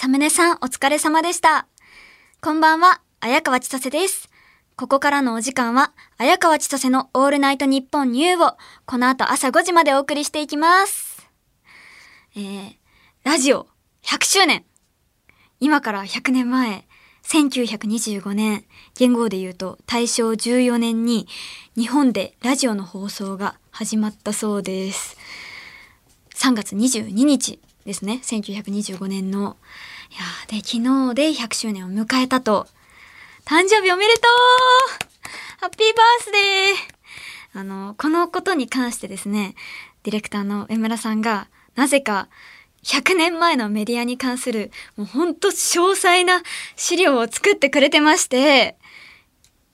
サムネさんお疲れ様でした。こんばんは、綾川千歳です。ここからのお時間は、綾川千歳のオールナイトニッポンニューを、この後朝5時までお送りしていきます。えー、ラジオ100周年今から100年前、1925年、言語で言うと大正14年に日本でラジオの放送が始まったそうです。3月22日ですね、1925年の。いやで、昨日で100周年を迎えたと。誕生日おめでとうハッピーバースデーあの、このことに関してですね、ディレクターの江村さんが、なぜか、100年前のメディアに関する、もうほんと詳細な資料を作ってくれてまして、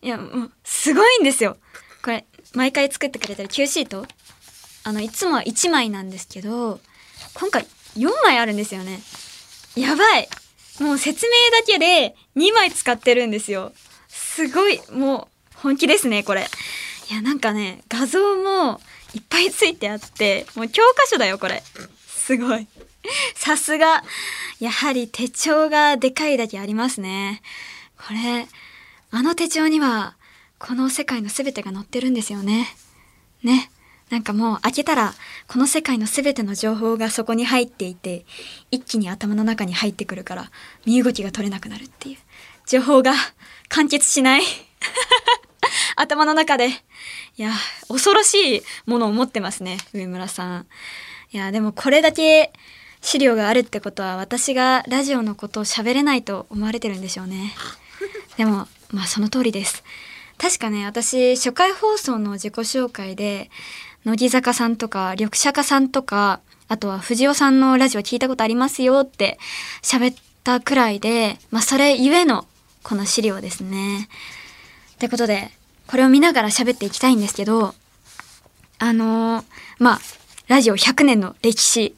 いや、もう、すごいんですよ。これ、毎回作ってくれてる Q シート？あの、いつもは1枚なんですけど、今回4枚あるんですよね。やばいもう説明だけで2枚使ってるんですよ。すごい、もう本気ですね、これ。いや、なんかね、画像もいっぱいついてあって、もう教科書だよ、これ。すごい。さすが。やはり手帳がでかいだけありますね。これ、あの手帳には、この世界の全てが載ってるんですよね。ね。なんかもう開けたら、この世界の全ての情報がそこに入っていて、一気に頭の中に入ってくるから、身動きが取れなくなるっていう。情報が完結しない。頭の中で。いや、恐ろしいものを持ってますね、上村さん。いや、でもこれだけ資料があるってことは、私がラジオのことを喋れないと思われてるんでしょうね。でも、まあその通りです。確かね、私、初回放送の自己紹介で、乃木坂さんとか、緑茶家さんとか、あとは藤尾さんのラジオ聞いたことありますよって喋ったくらいで、まあそれゆえのこの資料ですね。ってことで、これを見ながら喋っていきたいんですけど、あのーまあ、ラジオ100年の歴史。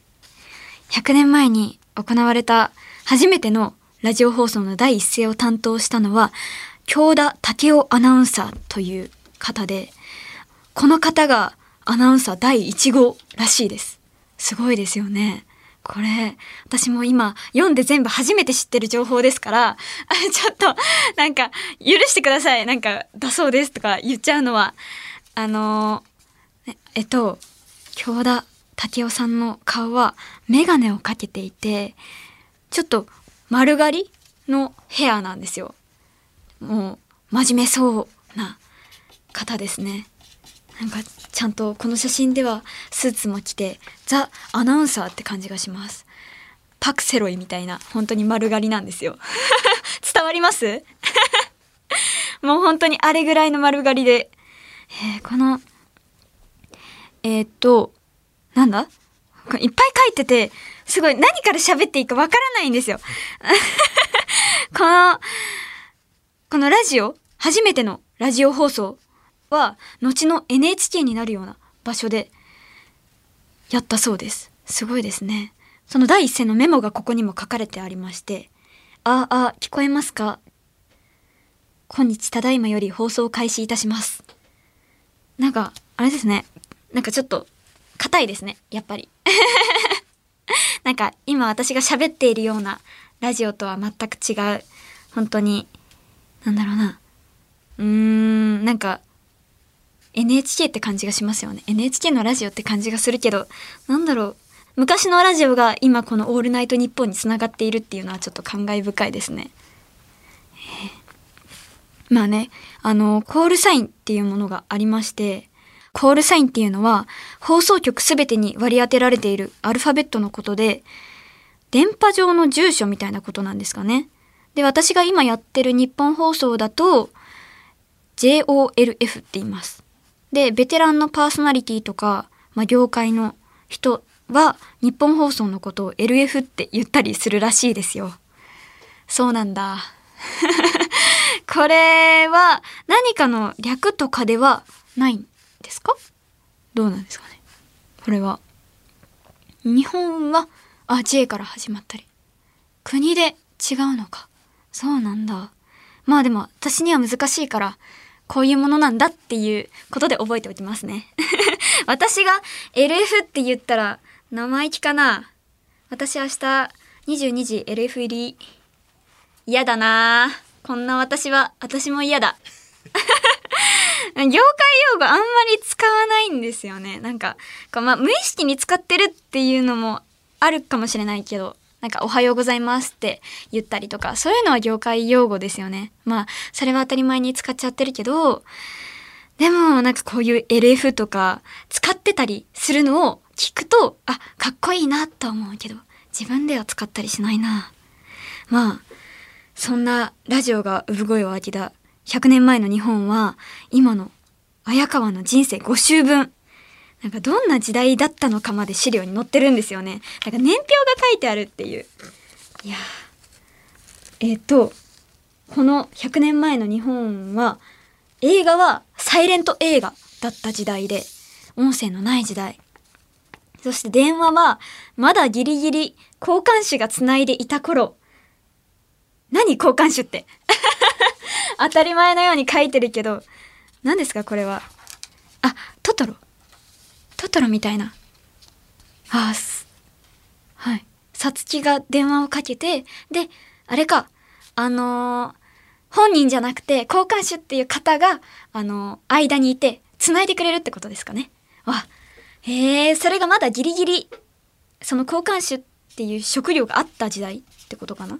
100年前に行われた初めてのラジオ放送の第一声を担当したのは、京田武雄アナウンサーという方で、この方がアナウンサー第1号らしいです。すごいですよね。これ、私も今読んで全部初めて知ってる情報ですから、ちょっと、なんか、許してください。なんか、だそうですとか言っちゃうのは。あのねえっと、京田武雄さんの顔はメガネをかけていて、ちょっと丸刈りのヘアなんですよ。もう、真面目そうな方ですね。なんか、ちゃんとこの写真ではスーツも着て、ザ・アナウンサーって感じがします。パクセロイみたいな、本当に丸刈りなんですよ。伝わります？もう本当にあれぐらいの丸刈りで。えーこの、えーっと、なんだ？いっぱい書いてて、すごい何から喋っていいかわからないんですよ。この、このラジオ、初めてのラジオ放送？は、後の NHK になるような場所でやったそうです。すごいですね。その第一声のメモがここにも書かれてありまして、ああ、聞こえますか？今日ただいまより放送開始いたします。なんか、あれですね。なんかちょっと、硬いですね。やっぱり。なんか、今私が喋っているようなラジオとは全く違う。本当に、なんだろうな。うーん、なんか、NHK って感じがしますよね。NHK のラジオって感じがするけど、なんだろう。昔のラジオが今このオールナイトニッポンにつながっているっていうのはちょっと感慨深いですね。まあね、あの、コールサインっていうものがありまして、コールサインっていうのは放送局すべてに割り当てられているアルファベットのことで、電波上の住所みたいなことなんですかね。で、私が今やってる日本放送だと、JOLF って言います。で、ベテランのパーソナリティとか、まあ、業界の人は、日本放送のことを LF って言ったりするらしいですよ。そうなんだ。これは何かの略とかではないんですか？どうなんですかね？これは。日本は、あ、J から始まったり。国で違うのか。そうなんだ。まあでも私には難しいから、こういうものなんだっていうことで覚えておきますね。私が LF って言ったら生意気かな。私明日22時 LF 入り。嫌だなこんな私は、私も嫌だ。業界用語あんまり使わないんですよね。なんか、まあ、無意識に使ってるっていうのもあるかもしれないけど、なんか、おはようございますって言ったりとか、そういうのは業界用語ですよね。まあ、それは当たり前に使っちゃってるけど、でも、なんかこういう LF とか使ってたりするのを聞くと、あ、かっこいいなと思うけど、自分では使ったりしないな。まあ、そんなラジオが産声を上げた100年前の日本は、今の綾川の人生5周分。なんかどんな時代だったのかまで資料に載ってるんですよね。なんか年表が書いてあるっていう。いやえっ、と、この100年前の日本は、映画はサイレント映画だった時代で、音声のない時代。そして電話は、まだギリギリ交換手が繋いでいた頃。何交換手って？当たり前のように書いてるけど、何ですかこれは？あ、トトロ。トトロみたいな。あす。はい。さつきが電話をかけて、で、あれか、あのー、本人じゃなくて、交換手っていう方が、あのー、間にいて、繋いでくれるってことですかね。わ、へえ、それがまだギリギリ、その交換手っていう食料があった時代ってことかな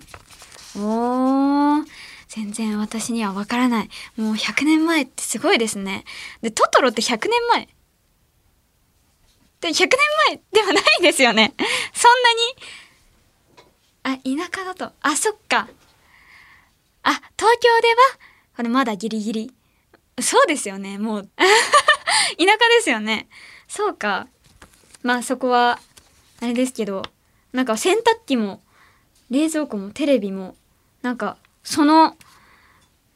おー、全然私にはわからない。もう100年前ってすごいですね。で、トトロって100年前で、100年前ではないですよね。そんなに。あ、田舎だと。あ、そっか。あ、東京では、これまだギリギリ。そうですよね。もう 田舎ですよね。そうか。まあそこは、あれですけど、なんか洗濯機も、冷蔵庫もテレビも、なんか、その、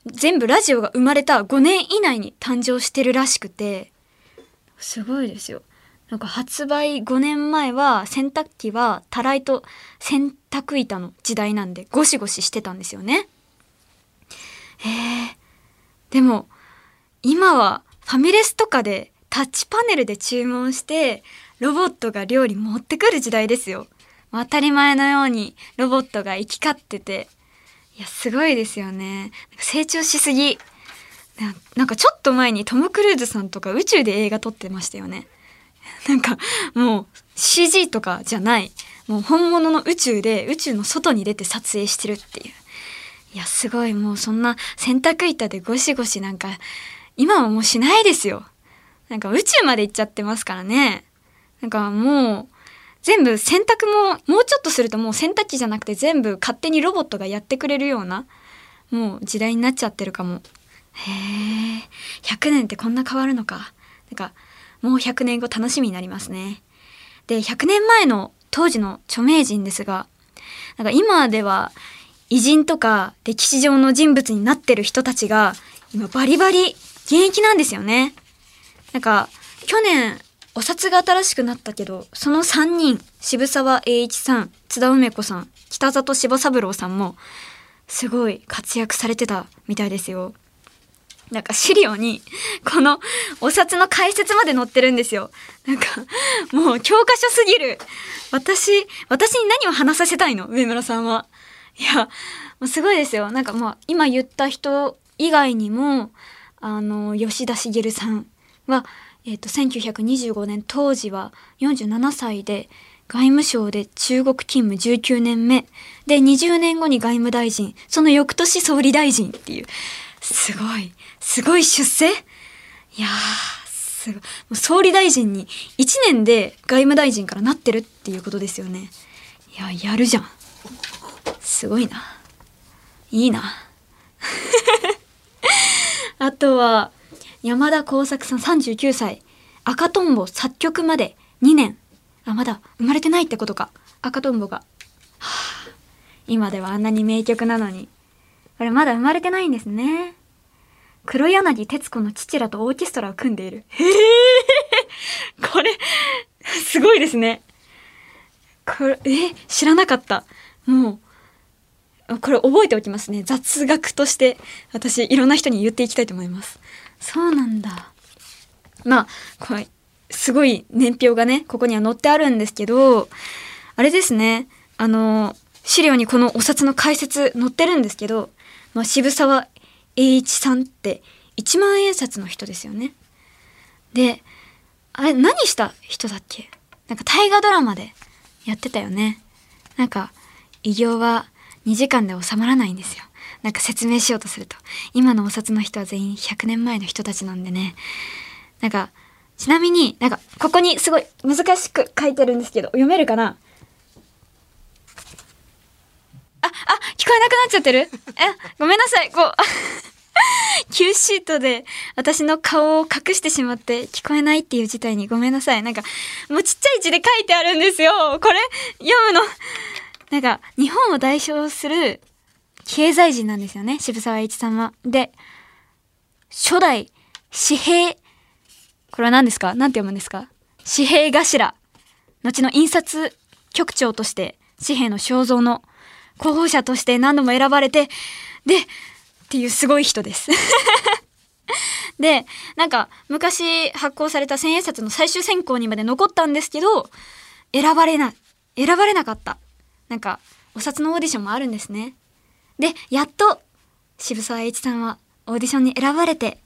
全部ラジオが生まれた5年以内に誕生してるらしくて、すごいですよ。なんか発売5年前は洗濯機はたらいと洗濯板の時代なんでゴシゴシしてたんですよね。へえ。でも今はファミレスとかでタッチパネルで注文してロボットが料理持ってくる時代ですよ。当たり前のようにロボットが行き交ってて。いや、すごいですよね。成長しすぎ。なんかちょっと前にトム・クルーズさんとか宇宙で映画撮ってましたよね。なんかもう CG とかじゃない。もう本物の宇宙で宇宙の外に出て撮影してるっていう。いやすごい。もうそんな洗濯板でゴシゴシなんか今はもうしないですよ。なんか宇宙まで行っちゃってますからね。なんかもう全部洗濯ももうちょっとするともう洗濯機じゃなくて全部勝手にロボットがやってくれるようなもう時代になっちゃってるかも。へえ100年ってこんな変わるのか。なんかもう100年後楽しみになりますね。で、100年前の当時の著名人ですが、なんか今では偉人とか歴史上の人物になってる人たちが今バリバリ現役なんですよね。なんか去年お札が新しくなったけど、その3人、渋沢栄一さん、津田梅子さん、北里柴三郎さんも、すごい活躍されてたみたいですよ。なんか資料に、このお札の解説まで載ってるんですよ。なんか、もう教科書すぎる。私、私に何を話させたいの？上村さんは。いや、もうすごいですよ。なんかまあ、今言った人以外にも、あの、吉田茂さんは、えっ、ー、と、1925年当時は47歳で、外務省で中国勤務19年目。で、20年後に外務大臣。その翌年総理大臣っていう。すごい。すごい出世？いや、すごい。もう総理大臣に1年で外務大臣からなってるっていうことですよね。いや、やるじゃん。すごいな。いいな。あとは、山田耕作さん39歳。赤とんぼ作曲まで2年。あ、まだ生まれてないってことか。赤とんぼが。はあ、今ではあんなに名曲なのに。これまだ生まれてないんですね。黒柳徹子の父らとオーケストラを組んでいる。へえ これ、すごいですね。これ、え知らなかった。もう、これ覚えておきますね。雑学として、私、いろんな人に言っていきたいと思います。そうなんだ。まあ、これ、すごい年表がね、ここには載ってあるんですけど、あれですね。あの、資料にこのお札の解説載ってるんですけど、まあ、渋沢栄一さんって1万円札の人ですよね。で、あれ何した人だっけ？なんか大河ドラマでやってたよね。なんか、偉業は2時間で収まらないんですよ。なんか説明しようとすると。今のお札の人は全員100年前の人たちなんでね。なんか、ちなみになんか、ここにすごい難しく書いてるんですけど、読めるかな？あ、あ、聞こえなくなっちゃってる？え、ごめんなさい。こう、Q シートで私の顔を隠してしまって聞こえないっていう事態にごめんなさい。なんか、もうちっちゃい字で書いてあるんですよ。これ、読むの。なんか、日本を代表する経済人なんですよね。渋沢栄一さんは。で、初代紙幣、これは何ですか？何て読むんですか？紙幣頭。後の印刷局長として紙幣の肖像の候補者として何度も選ばれて、で、っていうすごい人です で、なんか昔発行された千円札の最終選考にまで残ったんですけど、選ばれな、選ばれなかった。なんか、お札のオーディションもあるんですね。で、やっと、渋沢栄一さんはオーディションに選ばれて、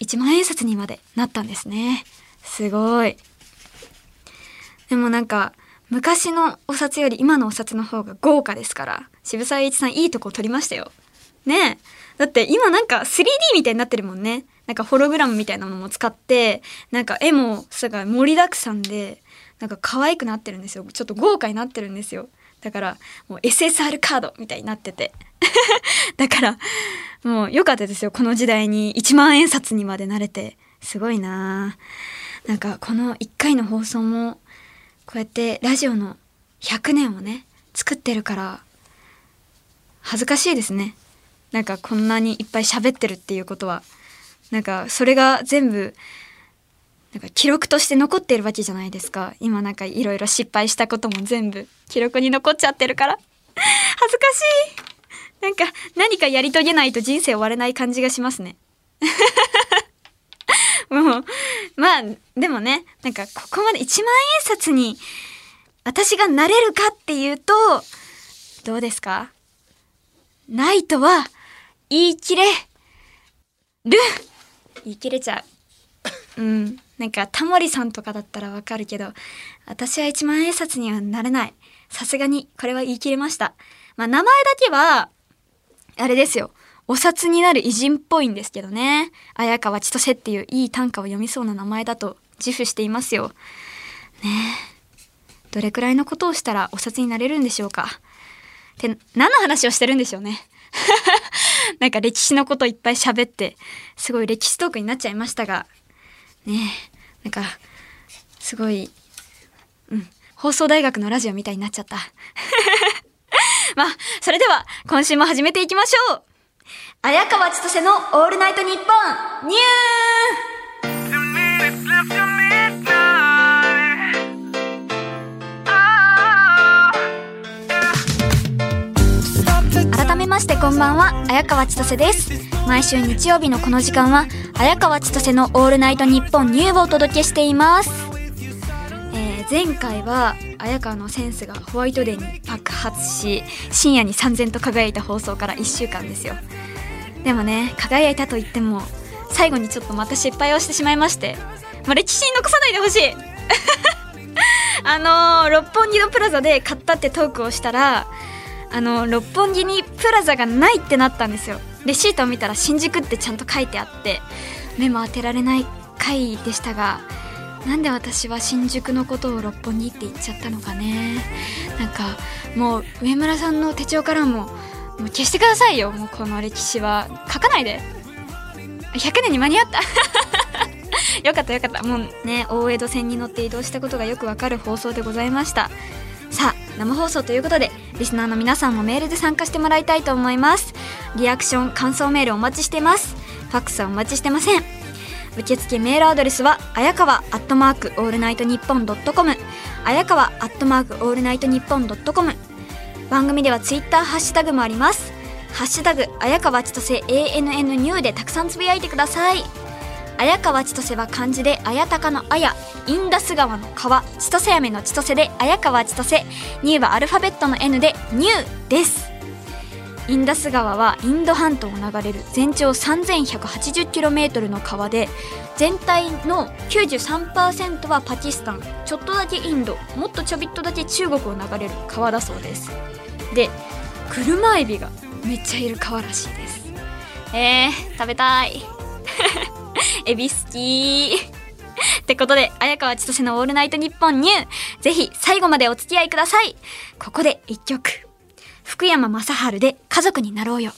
1万円札にまでなったんですね。すごい。でもなんか、昔のお札より今のお札の方が豪華ですから、渋沢栄一さんいいとこ取りましたよ。ねだって今なんか 3D みたいになってるもんね。なんかホログラムみたいなのも使って、なんか絵もすごい盛りだくさんで、なんか可愛くなってるんですよ。ちょっと豪華になってるんですよ。だから、もう SSR カードみたいになってて。だから、もう良かったですよ。この時代に1万円札にまで慣れて。すごいななんかこの1回の放送もこうやってラジオの100年をね作ってるから恥ずかしいですね。なんかこんなにいっぱい喋ってるっていうことは。なんかそれが全部なんか記録として残ってるわけじゃないですか。今なんかいろいろ失敗したことも全部記録に残っちゃってるから。恥ずかしい。なんか何かやり遂げないと人生終われない感じがしますね。もう、まあ、でもね、なんかここまで1万円札に私がなれるかっていうと、どうですか？ないとは言い切れる言い切れちゃう。うん。なんかタモリさんとかだったらわかるけど、私は1万円札にはなれない。さすがにこれは言い切れました。まあ名前だけは、あれですよ。お札になる偉人っぽいんですけどね。綾川千歳っていういい短歌を読みそうな名前だと自負していますよ。ねえ。どれくらいのことをしたらお札になれるんでしょうか。って何の話をしてるんでしょうね。なんか歴史のこといっぱい喋って、すごい歴史トークになっちゃいましたが、ねえ、なんか、すごい、うん、放送大学のラジオみたいになっちゃった。まあ、それでは今週も始めていきましょう綾川千歳のオールナイトニッポンニュー改めましてこんばんは綾川千歳です。毎週日曜日のこの時間は綾川千歳のオールナイトニッポンニューをお届けしています、前回は綾川のセンスがホワイトデーに爆発し深夜に三千と輝いた放送から1週間ですよ。でもね輝いたと言っても最後にちょっとまた失敗をしてしまいましてもう歴史に残さないでほしい。あのー、六本木のプラザで買ったってトークをしたらあのー、六本木にプラザがないってなったんですよ。レシートを見たら新宿ってちゃんと書いてあって目も当てられない回でしたがなんで私は新宿のことを六本木って言っちゃったのかね。なんかもう上村さんの手帳からももう消してくださいよ。もうこの歴史は書かないで。100年に間に合った。よかったよかった。もうね大江戸線に乗って移動したことがよくわかる放送でございました。さあ生放送ということでリスナーの皆さんもメールで参加してもらいたいと思います。リアクション感想メールお待ちしてます。ファックスはお待ちしてません。受付メールアドレスはあやかわアットマークオールナイトニッポンドットコムあやかわアットマークオールナイトニッポンドットコム。番組ではツイッターハッシュタグもあります。ハッシュタグ綾川千歳 ANN ニューでたくさんつぶやいてください。綾川千歳は漢字で綾鷹の綾インダス川の川千歳飴の千歳で綾川千歳ニューはアルファベットの N でニューです。インダス川はインド半島を流れる全長 3180km の川で全体の93%はパキスタンちょっとだけインドもっとちょびっとだけ中国を流れる川だそうですで車エビがめっちゃいる川らしいですえー、食べたい エビ好きってことで、綾川千歳のオールナイトニッポンニュー。ぜひ最後までお付き合いください。ここで一曲。福山雅治で家族になろうよ。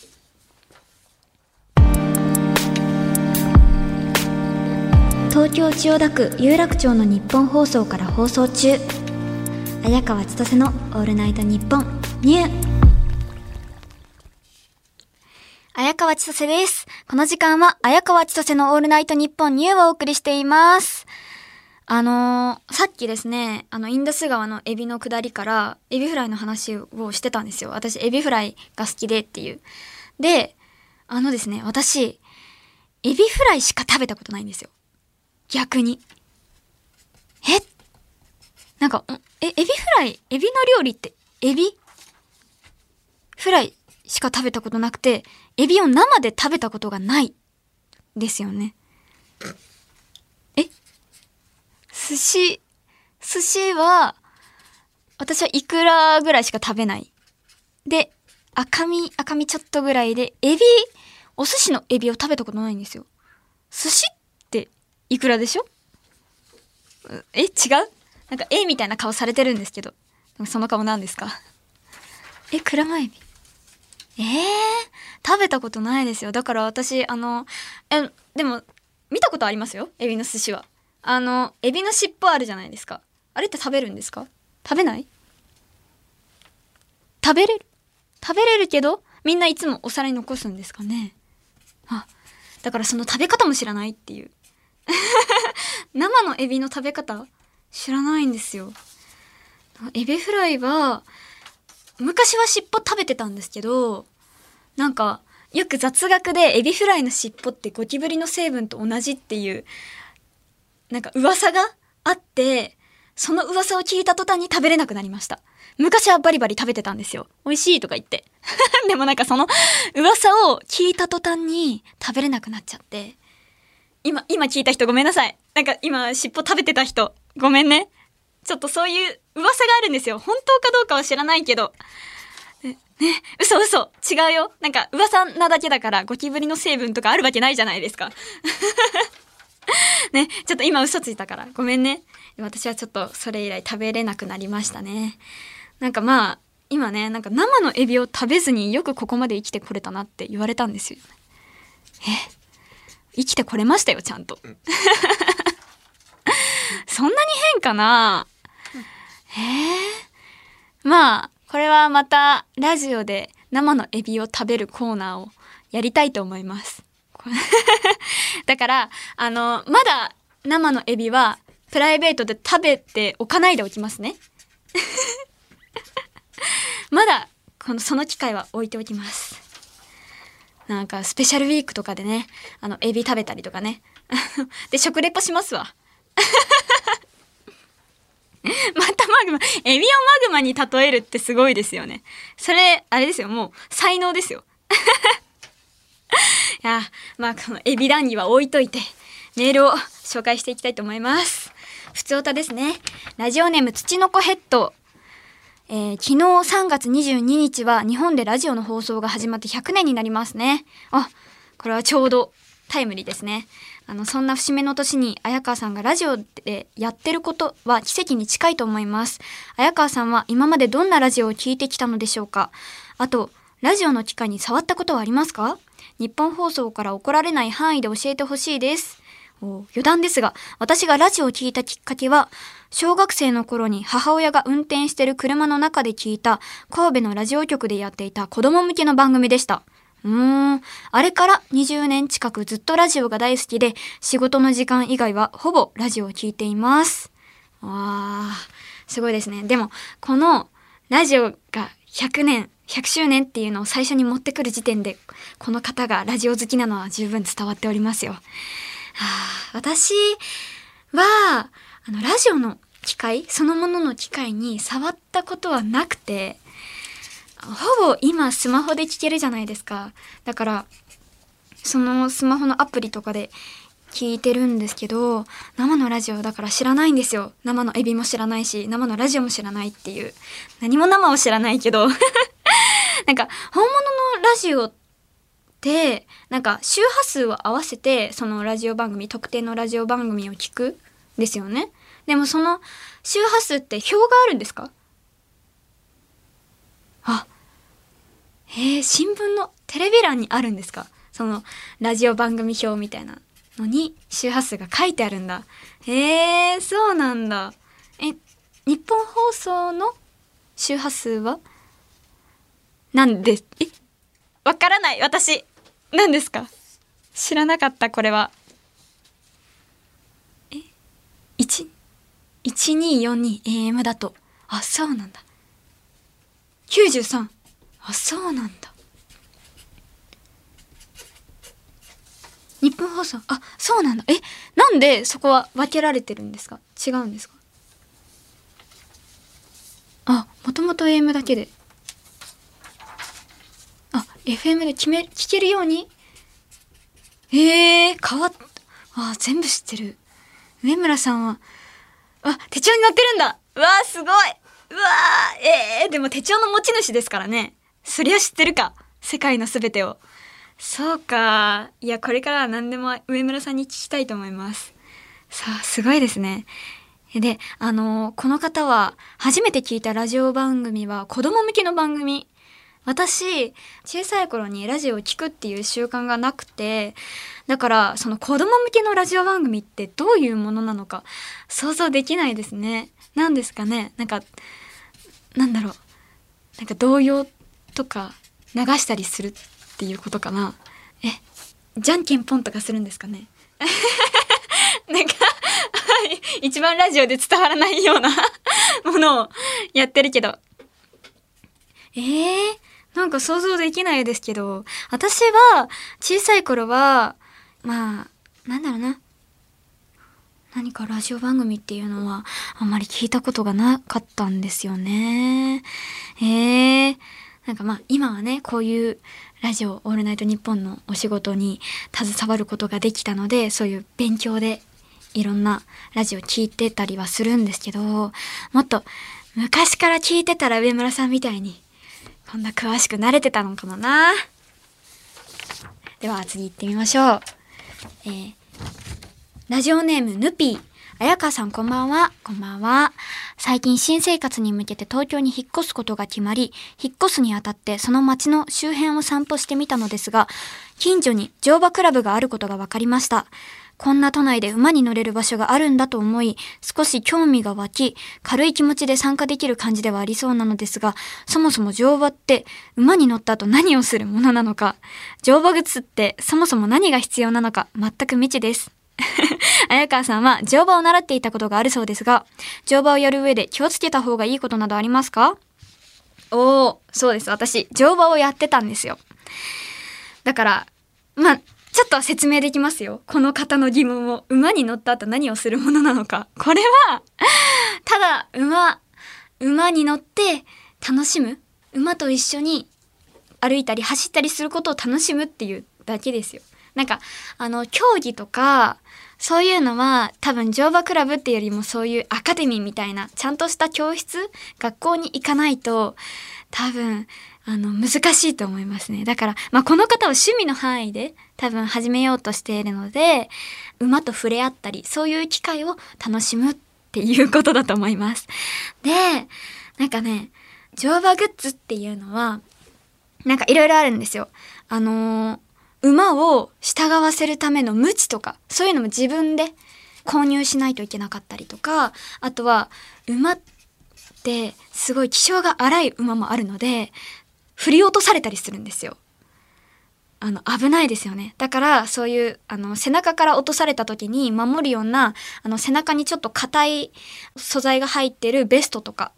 東京千代田区有楽町の日本放送から放送中。綾川千歳のオールナイトニッポンニュー。綾川千歳です。この時間は、綾川千歳のオールナイトニッポンニューをお送りしています。あのー、さっきですね、あの、インダス川のエビの下りから、エビフライの話をしてたんですよ。私、エビフライが好きでっていう。で、あのですね、私、エビフライしか食べたことないんですよ。逆に。え？なんか、え、エビフライ、エビの料理って、エビフライしか食べたことなくて、エビを生で食べたことがない。ですよね。寿司、寿司は、私はイクラぐらいしか食べない。で、赤身、赤身ちょっとぐらいで、エビ、お寿司のエビを食べたことないんですよ。寿司ってイクラでしょ？え違う？なんか、えみたいな顔されてるんですけど。その顔なんですか？え、クラマエビ。えー、食べたことないですよ。だから私、あの、え、でも、見たことありますよ？エビの寿司は。あのエビの尻尾あるじゃないですか。あれって食べるんですか？食べない？食べれる？食べれるけどみんないつもお皿に残すんですかね？あだからその食べ方も知らないっていう。生のエビの食べ方知らないんですよ。エビフライは昔は尻尾食べてたんですけどなんかよく雑学でエビフライの尻尾ってゴキブリの成分と同じっていうなんか噂があって、その噂を聞いた途端に食べれなくなりました。昔はバリバリ食べてたんですよ。美味しいとか言って。でもなんかその噂を聞いた途端に食べれなくなっちゃって。今、今聞いた人ごめんなさい。なんか今尻尾食べてた人ごめんね。ちょっとそういう噂があるんですよ。本当かどうかは知らないけど。ね、嘘嘘。違うよ。なんか噂なだけだからゴキブリの成分とかあるわけないじゃないですか。ね、ちょっと今嘘ついたから、ごめんね。私はちょっとそれ以来食べれなくなりましたね。なんかまあ、今ね、なんか生のエビを食べずによくここまで生きてこれたなって言われたんですよ。え？生きてこれましたよ、ちゃんと。そんなに変かな？え？ー、まあ、これはまたラジオで生のエビを食べるコーナーをやりたいと思います。だから、あの、まだ生のエビはプライベートで食べておかないでおきますね。まだ、この、その機会は置いておきます。なんか、スペシャルウィークとかでね、あの、エビ食べたりとかね。で、食レポしますわ。またマグマ、エビをマグマに例えるってすごいですよね。それ、あれですよ、もう、才能ですよ。や、まあ、このエビ談義は置いといて、メールを紹介していきたいと思います。ふつおたですね。ラジオネーム土の子ヘッド。えー、昨日3月22日は日本でラジオの放送が始まって100年になりますね。あ、これはちょうどタイムリーですね。あの、そんな節目の年に綾川さんがラジオでやってることは奇跡に近いと思います。綾川さんは今までどんなラジオを聴いてきたのでしょうかあと、ラジオの機械に触ったことはありますか？日本放送から怒られない範囲で教えてほしいです。余談ですが、私がラジオを聞いたきっかけは、小学生の頃に母親が運転してる車の中で聞いた神戸のラジオ局でやっていた子供向けの番組でした。うーん。あれから20年近くずっとラジオが大好きで、仕事の時間以外はほぼラジオを聞いています。わー、すごいですね。でも、このラジオが100年100周年っていうのを最初に持ってくる時点でこの方がラジオ好きなのは十分伝わっておりますよ。あ、私は、あの、ラジオの機械そのものの機械に触ったことはなくて、ほぼ今スマホで聞けるじゃないですか。だから、そのスマホのアプリとかで聞いてるんですけど、生のラジオだから知らないんですよ。生のエビも知らないし、生のラジオも知らないっていう。何も生を知らないけど。なんか、本物のラジオって、なんか周波数を合わせて、そのラジオ番組、特定のラジオ番組を聞くですよね。でもその周波数って表があるんですか？あ、へえ、新聞のテレビ欄にあるんですか？そのラジオ番組表みたいなのに周波数が書いてあるんだ。へえ、そうなんだ。え、日本放送の周波数は？なんで、え？わからない私何ですか？知らなかったこれは。え ?1、1242AM だと。あ、そうなんだ。93。あ、そうなんだ。日本放送？あ、そうなんだ。え、なんでそこは分けられてるんですか？違うんですか？あ、もともと AM だけで。FM で決め、聞けるように？ええー、変わった。あ、全部知ってる。上村さんは、あ、手帳に載ってるんだわーすごいうわーええー、でも手帳の持ち主ですからね。そりゃ知ってるか。世界のすべてを。そうか。いや、これからは何でも上村さんに聞きたいと思います。さあ、すごいですね。で、あのこの方は、初めて聞いたラジオ番組は子供向けの番組。私、小さい頃にラジオを聞くっていう習慣がなくて、だからその子供向けのラジオ番組ってどういうものなのか想像できないですね。何ですかねなんか、なんだろう。なんか童謡とか流したりするっていうことかな。え、じゃんけんぽんとかするんですかね なんか一番ラジオで伝わらないような ものをやってるけど。えー、なんか想像できないですけど、私は小さい頃は、まあ、なんだろうな。何かラジオ番組っていうのはあんまり聞いたことがなかったんですよね。ええー、なんかまあ今はね、こういうラジオオールナイトニッポンのお仕事に携わることができたので、そういう勉強でいろんなラジオ聞いてたりはするんですけど、もっと昔から聞いてたら上村さんみたいにこんな詳しくなれてたのかもな。では次行ってみましょう。えー、ラジオネームヌピー。綾香さんこんばんは。こんばんは。最近新生活に向けて東京に引っ越すことが決まり、引っ越すにあたってその街の周辺を散歩してみたのですが、近所に乗馬クラブがあることが分かりました。こんな都内で馬に乗れる場所があるんだと思い、少し興味が湧き、軽い気持ちで参加できる感じではありそうなのですが、そもそも乗馬って馬に乗った後何をするものなのか、乗馬靴ってそもそも何が必要なのか全く未知です。綾川さんは乗馬を習っていたことがあるそうですが、乗馬をやる上で気をつけた方がいいことなどありますか？おー、そうです。私、乗馬をやってたんですよ。だから、まあ、ちょっと説明できますよ。この方の疑問を。馬に乗った後何をするものなのか。これは、ただ、馬、馬に乗って楽しむ。馬と一緒に歩いたり走ったりすることを楽しむっていうだけですよ。なんか、あの、競技とか、そういうのは多分乗馬クラブっていうよりもそういうアカデミーみたいな、ちゃんとした教室学校に行かないと、多分、あの、難しいと思いますね。だから、まあ、この方は趣味の範囲で多分始めようとしているので、馬と触れ合ったり、そういう機会を楽しむっていうことだと思います。で、なんかね、乗馬グッズっていうのは、なんかいろいろあるんですよ。あのー、馬を従わせるための無知とか、そういうのも自分で購入しないといけなかったりとか、あとは、馬ってすごい気性が荒い馬もあるので、振り落とされたりするんですよ。あの、危ないですよね。だから、そういう、あの、背中から落とされた時に守るような、あの、背中にちょっと硬い素材が入ってるベストとか、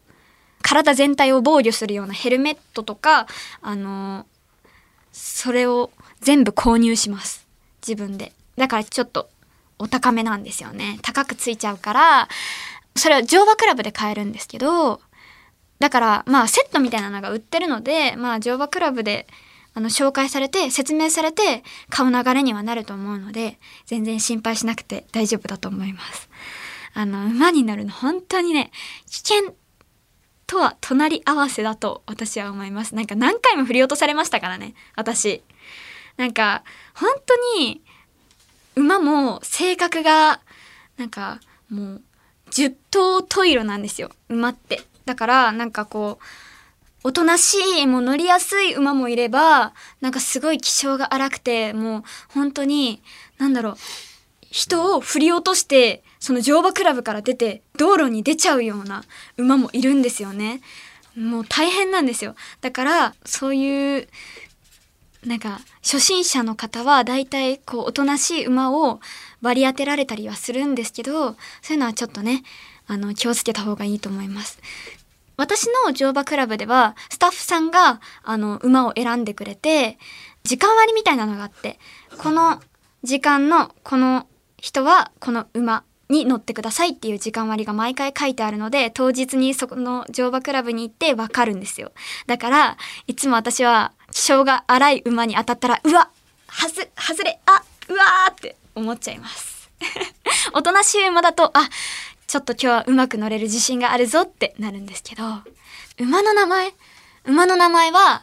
体全体を防御するようなヘルメットとか、あの、それを全部購入します。自分で。だからちょっと、お高めなんですよね。高くついちゃうから、それは乗馬クラブで買えるんですけど、だからまあセットみたいなのが売ってるので、まあ乗馬クラブであの紹介されて説明されて買う流れにはなると思うので、全然心配しなくて大丈夫だと思います。あの、馬になるの本当にね、危険とは隣り合わせだと私は思います。なんか何回も振り落とされましたからね、私。なんか、本当に、馬も性格が、なんか、もう、十頭十色なんですよ、馬って。だから、なんかこう、おとなしい、もう乗りやすい馬もいれば、なんかすごい気性が荒くて、もう本当に、なんだろう、人を振り落として、その乗馬クラブから出て、道路に出ちゃうような馬もいるんですよね。もう大変なんですよ。だから、そういうなんか初心者の方は大体こうおとなしい馬を割り当てられたりはするんですけどそういうのはちょっとねあの気をつけた方がいいと思います。私の乗馬クラブではスタッフさんがあの馬を選んでくれて時間割みたいなのがあってこの時間のこの人はこの馬に乗ってくださいっていう時間割が毎回書いてあるので当日にそこの乗馬クラブに行ってわかるんですよだからいつも私は気性が荒い馬に当たったら、うわはず、外れ、あ、うわーって思っちゃいます。おとなしい馬だと、あ、ちょっと今日はうまく乗れる自信があるぞってなるんですけど、馬の名前馬の名前は、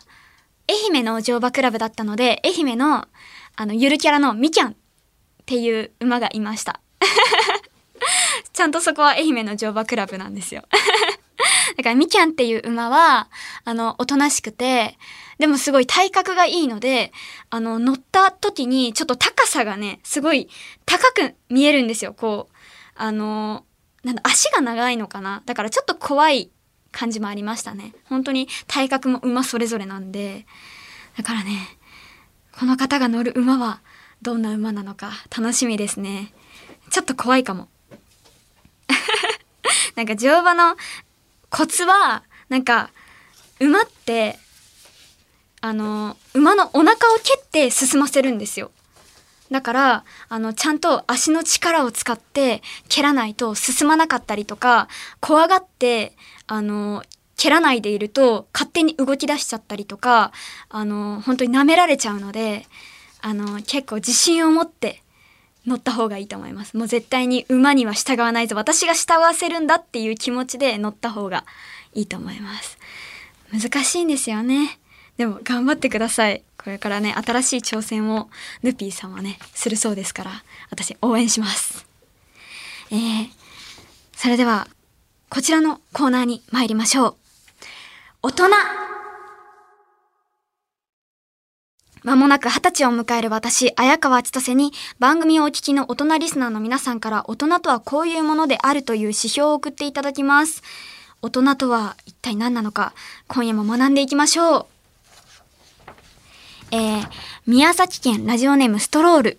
愛媛の乗馬クラブだったので、愛媛の、あの、ゆるキャラのみきゃんっていう馬がいました。ちゃんとそこは愛媛の乗馬クラブなんですよ。だからみきゃんっていう馬は、あの、おとなしくて、でもすごい体格がいいので、あの、乗った時にちょっと高さがね、すごい高く見えるんですよ。こう、あの、なんだ、足が長いのかな？だからちょっと怖い感じもありましたね。本当に体格も馬それぞれなんで。だからね、この方が乗る馬はどんな馬なのか楽しみですね。ちょっと怖いかも。なんか乗馬のコツは、なんか、馬ってあの、馬のお腹を蹴って進ませるんですよ。だから、あの、ちゃんと足の力を使って蹴らないと進まなかったりとか、怖がって、あの、蹴らないでいると勝手に動き出しちゃったりとか、あの、本当に舐められちゃうので、あの、結構自信を持って乗った方がいいと思います。もう絶対に馬には従わないぞ。私が従わせるんだっていう気持ちで乗った方がいいと思います。難しいんですよね。でも頑張ってください。これからね、新しい挑戦をヌピーさんはね、するそうですから、私応援します。えー、それでは、こちらのコーナーに参りましょう。大人まもなく二十歳を迎える私、綾川千歳に番組をお聞きの大人リスナーの皆さんから大人とはこういうものであるという指標を送っていただきます。大人とは一体何なのか、今夜も学んでいきましょう。えー、宮崎県ラジオネームストロール。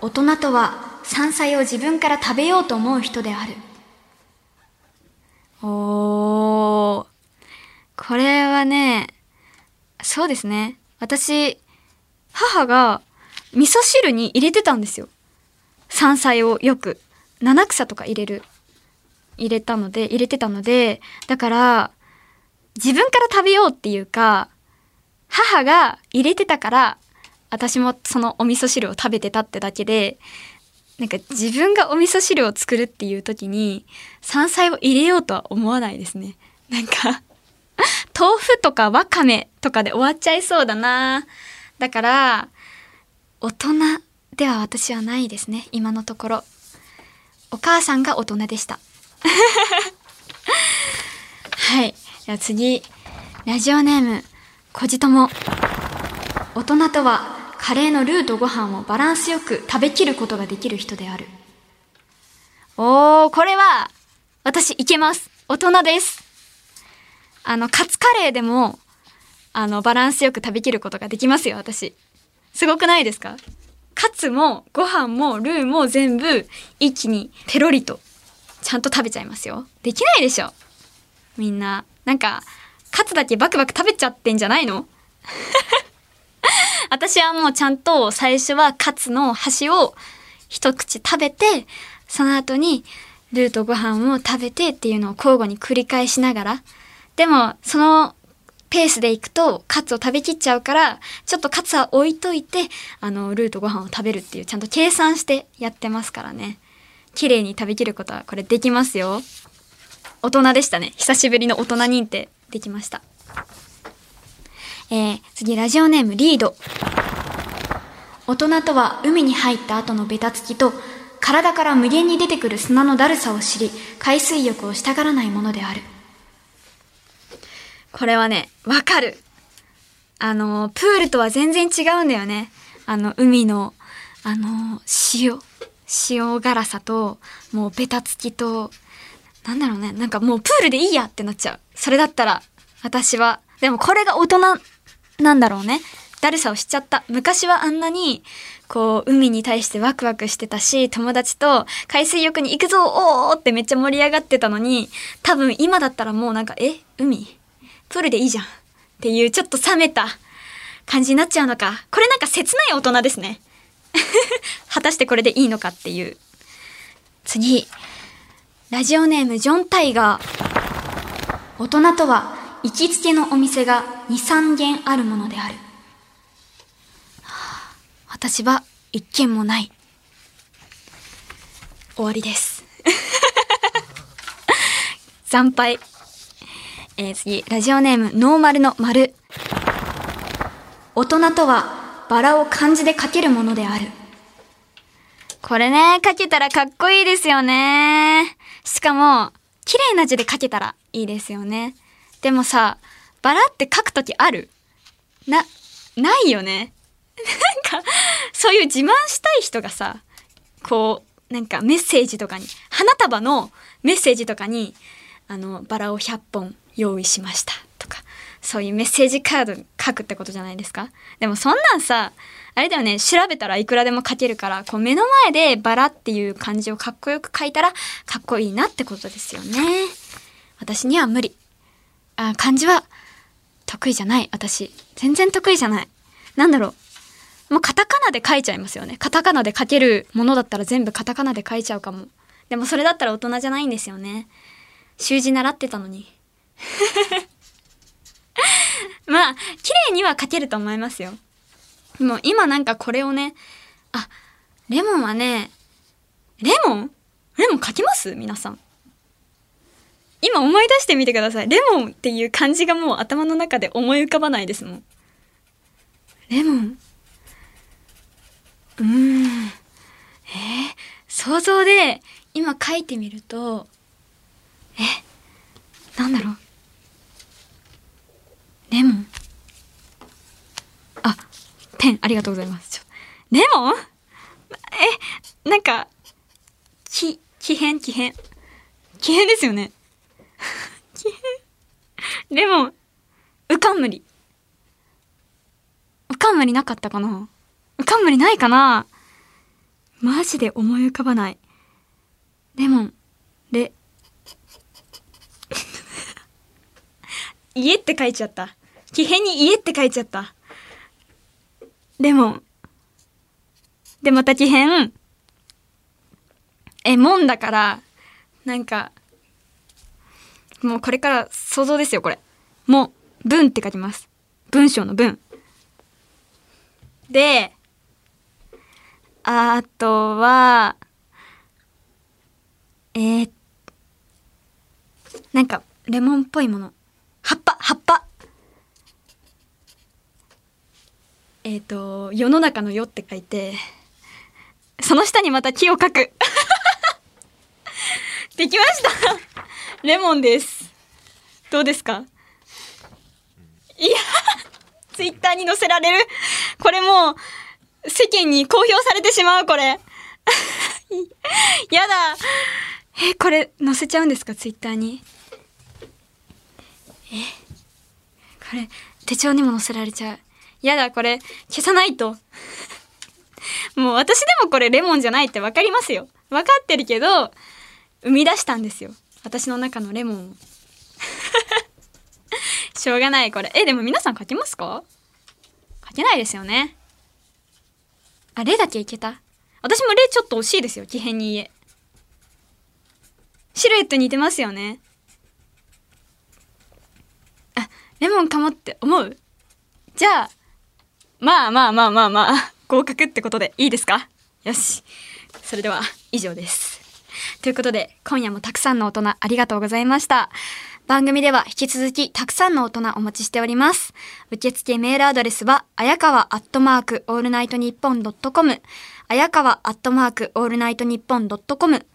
大人とは山菜を自分から食べようと思う人である。おー。これはね、そうですね。私、母が味噌汁に入れてたんですよ。山菜をよく。七草とか入れる。入れたので、入れてたので、だから、自分から食べようっていうか、母が入れてたから私もそのお味噌汁を食べてたってだけでなんか自分がお味噌汁を作るっていう時に山菜を入れようとは思わないですね。なんか豆腐とかわかめとかで終わっちゃいそうだな。だから大人では私はないですね。今のところ。お母さんが大人でした。はい。では次。ラジオネーム。こじとも。大人とはカレーのルーとご飯をバランスよく食べきることができる人である。おーこれは私いけます。大人です。あのカツカレーでもあのバランスよく食べきることができますよ私。すごくないですか？カツもご飯もルーも全部一気にペロリとちゃんと食べちゃいますよ。できないでしょ？みんな。なんかカツだけバクバク食べちゃってんじゃないの？私はもうちゃんと最初はカツの端を一口食べて、その後にルーとご飯を食べてっていうのを交互に繰り返しながら。でも、そのペースでいくとカツを食べきっちゃうから、ちょっとカツは置いといて、あの、ルーとご飯を食べるっていう、ちゃんと計算してやってますからね。綺麗に食べきることはこれできますよ。大人でしたね。久しぶりの大人認定できました。えー、次、ラジオネームリード。大人とは海に入った後のベタつきと、体から無限に出てくる砂のだるさを知り、海水浴をしたがらないものである。これはね、わかる。あの、プールとは全然違うんだよね。あの、海の、あの、塩。塩辛さと、もうベタつきと、なんだろうね。なんかもうプールでいいやってなっちゃう。それだったら、私は。でもこれが大人なんだろうね。だるさをしちゃった。昔はあんなに、こう、海に対してワクワクしてたし、友達と海水浴に行くぞおーってめっちゃ盛り上がってたのに、多分今だったらもうなんか、え？海？プールでいいじゃん。っていうちょっと冷めた感じになっちゃうのか。これなんか切ない大人ですね。果たしてこれでいいのかっていう。次。ラジオネームジョン・タイガー。大人とは行きつけのお店が2、3軒あるものである。私は一軒もない。終わりです。惨敗。えー、次、ラジオネームノーマルの丸。大人とはバラを漢字で書けるものである。これね、書けたらかっこいいですよね。しかも、綺麗な字で書けたらいいですよね。でもさ、バラって書くときある？な、ないよね。なんか、そういう自慢したい人がさ、こう、なんかメッセージとかに、花束のメッセージとかに、あの、バラを100本用意しましたとか、そういうメッセージカード書くってことじゃないですか？でもそんなんさ、あれだよね、調べたらいくらでも書けるから、こう目の前でバラっていう漢字をかっこよく書いたら、かっこいいなってことですよね。私には無理。あ、漢字は得意じゃない、私。全然得意じゃない。なんだろう。もうカタカナで書いちゃいますよね。カタカナで書けるものだったら全部カタカナで書いちゃうかも。でもそれだったら大人じゃないんですよね。習字習ってたのに。まあ、綺麗には書けると思いますよ。でも今なんかこれをね、あ、レモンはね、レモン？レモン書きます？皆さん。今思い出してみてください。レモンっていう漢字がもう頭の中で思い浮かばないですもん。レモン？うーん。えー、想像で今書いてみると、え、なんだろう？レモンあ、ペン、ありがとうございます。ちょレモン？え、なんか、き、奇変、奇変。奇変ですよね。奇変。レモン、うかんむり。うかんむりなかったかな？うかんむりないかな？マジで思い浮かばない。レモン、レ、家って書いちゃった。奇変に家って書いちゃった。レモン。で、また奇変。え、門だから、なんか、もうこれから想像ですよ、これ。もう、文って書きます。文章の文。で、あとは、えー、なんか、レモンっぽいもの。葉っぱ、葉っぱ。えっ、と、世の中の世って書いて、その下にまた木を書く。できましたレモンです。どうですか？いや、ツイッターに載せられる。これもう、世間に公表されてしまう、これ。やだ。え、これ載せちゃうんですか、ツイッターに。え、これ、手帳にも載せられちゃう。やだ、これ、消さないと。もう私でもこれレモンじゃないってわかりますよ。わかってるけど、生み出したんですよ。私の中のレモンを。しょうがない、これ。え、でも皆さん書けますか？書けないですよね。あ、レだけいけた私も例ちょっと惜しいですよ、木偏に家。シルエット似てますよね。あ、レモンかもって思う？じゃあ、まあまあまあまあまあ、合格ってことでいいですか？よし。それでは以上です。ということで、今夜もたくさんの大人ありがとうございました。番組では引き続きたくさんの大人お待ちしております。受付メールアドレスは、あやかわアットマークオールナイトニッポンドットコム、あやかわアットマークオールナイトニッポンドットコム、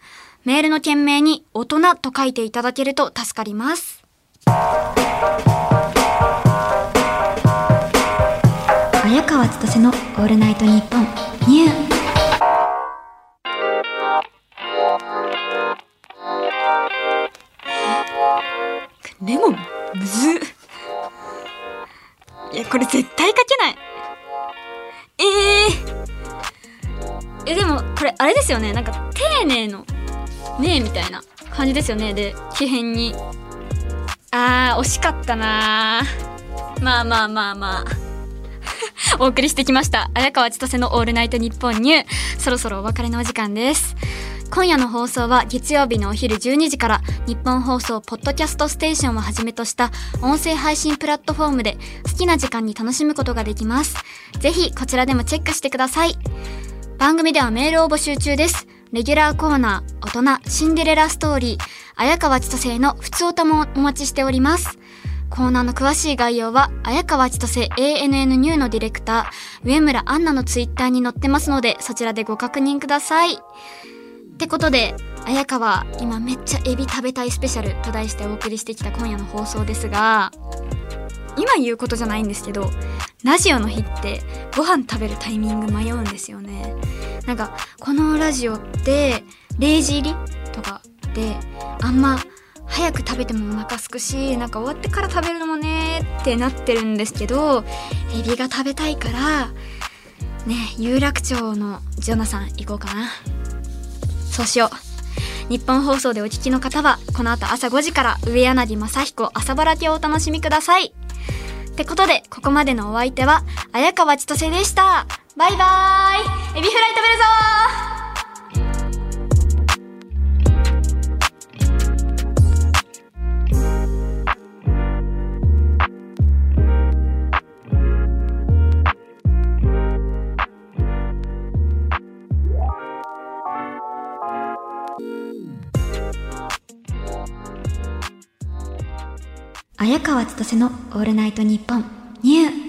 メールの件名に大人と書いていただけると助かります。川千歳のオールナイトニッポン。ニュー。レモンむず。いやこれ絶対書けない。えー、えでもこれあれですよね。なんか丁寧の「ねえ」みたいな感じですよね。で木片に。あー惜しかったなまあまあまあまあ。お送りしてきました綾川千歳の「オールナイトニッポンニュー」そろそろお別れのお時間です今夜の放送は月曜日のお昼12時から日本放送ポッドキャストステーションをはじめとした音声配信プラットフォームで好きな時間に楽しむことができます。ぜひこちらでもチェックしてください。番組ではメールを募集中です。レギュラーコーナー、大人、シンデレラストーリー、綾川千歳の普通歌もお待ちしております。コーナーの詳しい概要は、綾川千歳 ANN ニューのディレクター、上村アンナのツイッターに載ってますので、そちらでご確認ください。ってことで、綾川、今めっちゃエビ食べたいスペシャルと題してお送りしてきた今夜の放送ですが、今言うことじゃないんですけど、ラジオの日ってご飯食べるタイミング迷うんですよね。なんか、このラジオって0時入りとかで、あんま早く食べてもお腹すくし、なんか終わってから食べるのもねってなってるんですけど、エビが食べたいから、ね、有楽町のジョナさん行こうかな。そうしよう。日本放送でお聞きの方は、この後朝5時から上柳正彦朝バラテをお楽しみください。ってことで、ここまでのお相手は、綾川千歳でした。バイバーイエビフライ食べるぞ綾川千歳のオールナイトニッポンニュー。